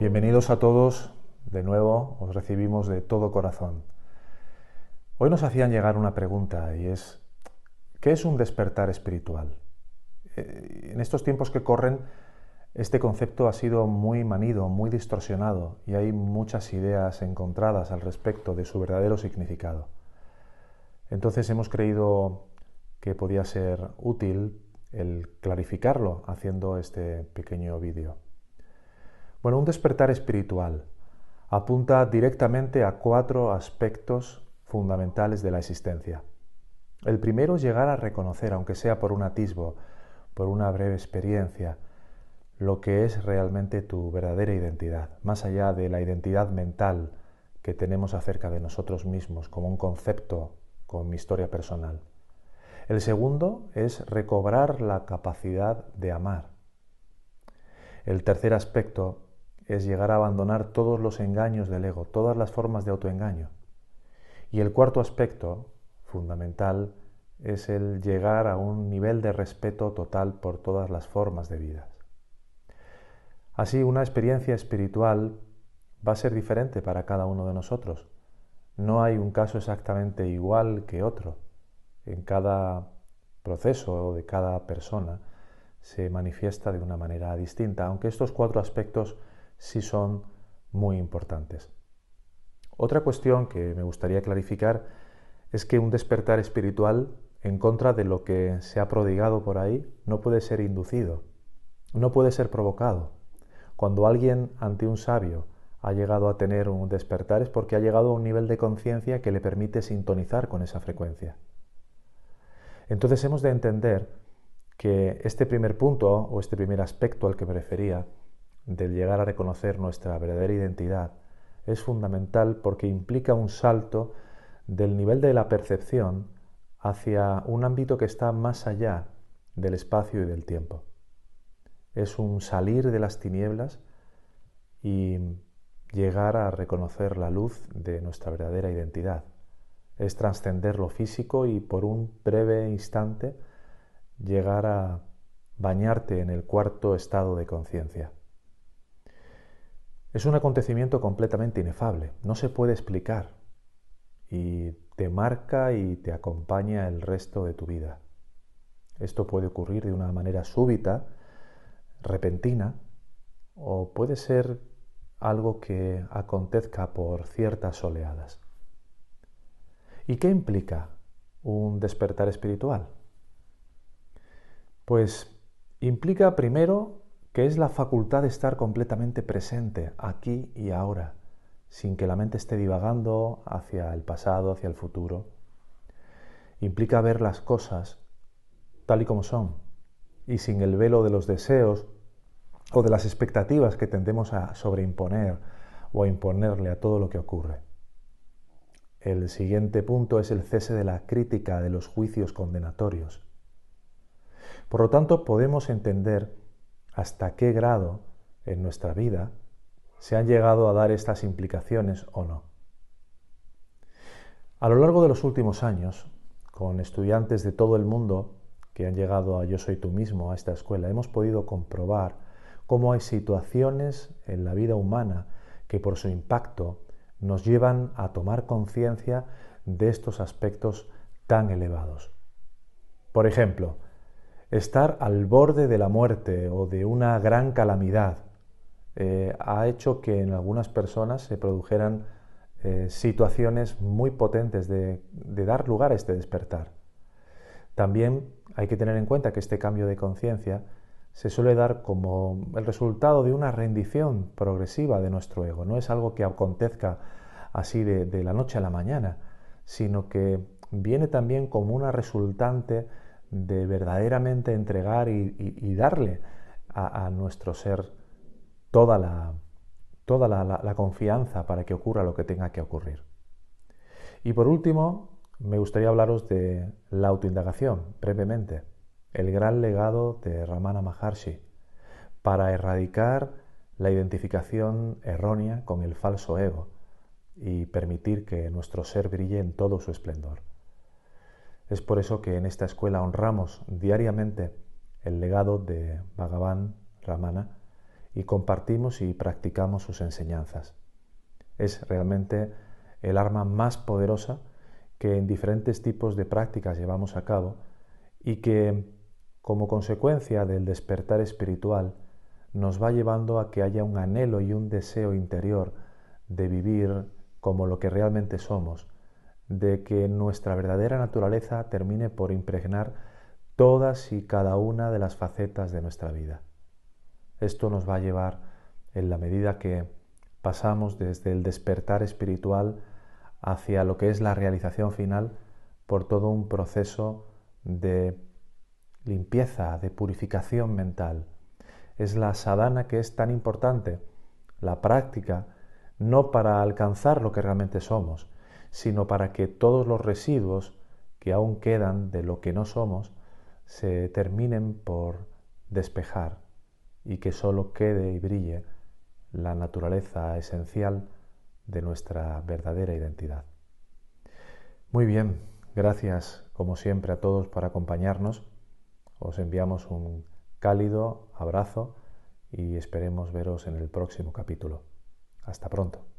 Bienvenidos a todos, de nuevo os recibimos de todo corazón. Hoy nos hacían llegar una pregunta y es, ¿qué es un despertar espiritual? Eh, en estos tiempos que corren, este concepto ha sido muy manido, muy distorsionado y hay muchas ideas encontradas al respecto de su verdadero significado. Entonces hemos creído que podía ser útil el clarificarlo haciendo este pequeño vídeo. Bueno, un despertar espiritual apunta directamente a cuatro aspectos fundamentales de la existencia. El primero es llegar a reconocer, aunque sea por un atisbo, por una breve experiencia, lo que es realmente tu verdadera identidad, más allá de la identidad mental que tenemos acerca de nosotros mismos como un concepto con mi historia personal. El segundo es recobrar la capacidad de amar. El tercer aspecto es llegar a abandonar todos los engaños del ego, todas las formas de autoengaño. Y el cuarto aspecto fundamental es el llegar a un nivel de respeto total por todas las formas de vida. Así, una experiencia espiritual va a ser diferente para cada uno de nosotros. No hay un caso exactamente igual que otro. En cada proceso de cada persona se manifiesta de una manera distinta, aunque estos cuatro aspectos sí son muy importantes. Otra cuestión que me gustaría clarificar es que un despertar espiritual en contra de lo que se ha prodigado por ahí no puede ser inducido, no puede ser provocado. Cuando alguien ante un sabio ha llegado a tener un despertar es porque ha llegado a un nivel de conciencia que le permite sintonizar con esa frecuencia. Entonces hemos de entender que este primer punto o este primer aspecto al que me refería del llegar a reconocer nuestra verdadera identidad es fundamental porque implica un salto del nivel de la percepción hacia un ámbito que está más allá del espacio y del tiempo. Es un salir de las tinieblas y llegar a reconocer la luz de nuestra verdadera identidad. Es trascender lo físico y por un breve instante llegar a bañarte en el cuarto estado de conciencia. Es un acontecimiento completamente inefable, no se puede explicar y te marca y te acompaña el resto de tu vida. Esto puede ocurrir de una manera súbita, repentina, o puede ser algo que acontezca por ciertas oleadas. ¿Y qué implica un despertar espiritual? Pues implica primero que es la facultad de estar completamente presente aquí y ahora, sin que la mente esté divagando hacia el pasado, hacia el futuro. Implica ver las cosas tal y como son y sin el velo de los deseos o de las expectativas que tendemos a sobreimponer o a imponerle a todo lo que ocurre. El siguiente punto es el cese de la crítica de los juicios condenatorios. Por lo tanto, podemos entender hasta qué grado en nuestra vida se han llegado a dar estas implicaciones o no. A lo largo de los últimos años, con estudiantes de todo el mundo que han llegado a Yo Soy tú mismo, a esta escuela, hemos podido comprobar cómo hay situaciones en la vida humana que por su impacto nos llevan a tomar conciencia de estos aspectos tan elevados. Por ejemplo, estar al borde de la muerte o de una gran calamidad eh, ha hecho que en algunas personas se produjeran eh, situaciones muy potentes de, dar lugar a este despertar. También hay que tener en cuenta que este cambio de conciencia se suele dar como el resultado de una rendición progresiva de nuestro ego. No es algo que acontezca así de la noche a la mañana, sino que viene también como una resultante de verdaderamente entregar y, darle a, nuestro ser toda, la, confianza para que ocurra lo que tenga que ocurrir. Y por último, me gustaría hablaros de la autoindagación, brevemente, el gran legado de Ramana Maharshi para erradicar la identificación errónea con el falso ego y permitir que nuestro ser brille en todo su esplendor. Es por eso que en esta escuela honramos diariamente el legado de Bhagavan Ramana y compartimos y practicamos sus enseñanzas. Es realmente el arma más poderosa que en diferentes tipos de prácticas llevamos a cabo y que, como consecuencia del despertar espiritual, nos va llevando a que haya un anhelo y un deseo interior de vivir como lo que realmente somos, de que nuestra verdadera naturaleza termine por impregnar todas y cada una de las facetas de nuestra vida. Esto nos va a llevar, en la medida que pasamos desde el despertar espiritual hacia lo que es la realización final, por todo un proceso de limpieza, de purificación mental. Es la sadhana que es tan importante, la práctica, no para alcanzar lo que realmente somos, sino para que todos los residuos que aún quedan de lo que no somos se terminen por despejar y que solo quede y brille la naturaleza esencial de nuestra verdadera identidad. Muy bien, gracias como siempre a todos por acompañarnos. Os enviamos un cálido abrazo y esperemos veros en el próximo capítulo. Hasta pronto.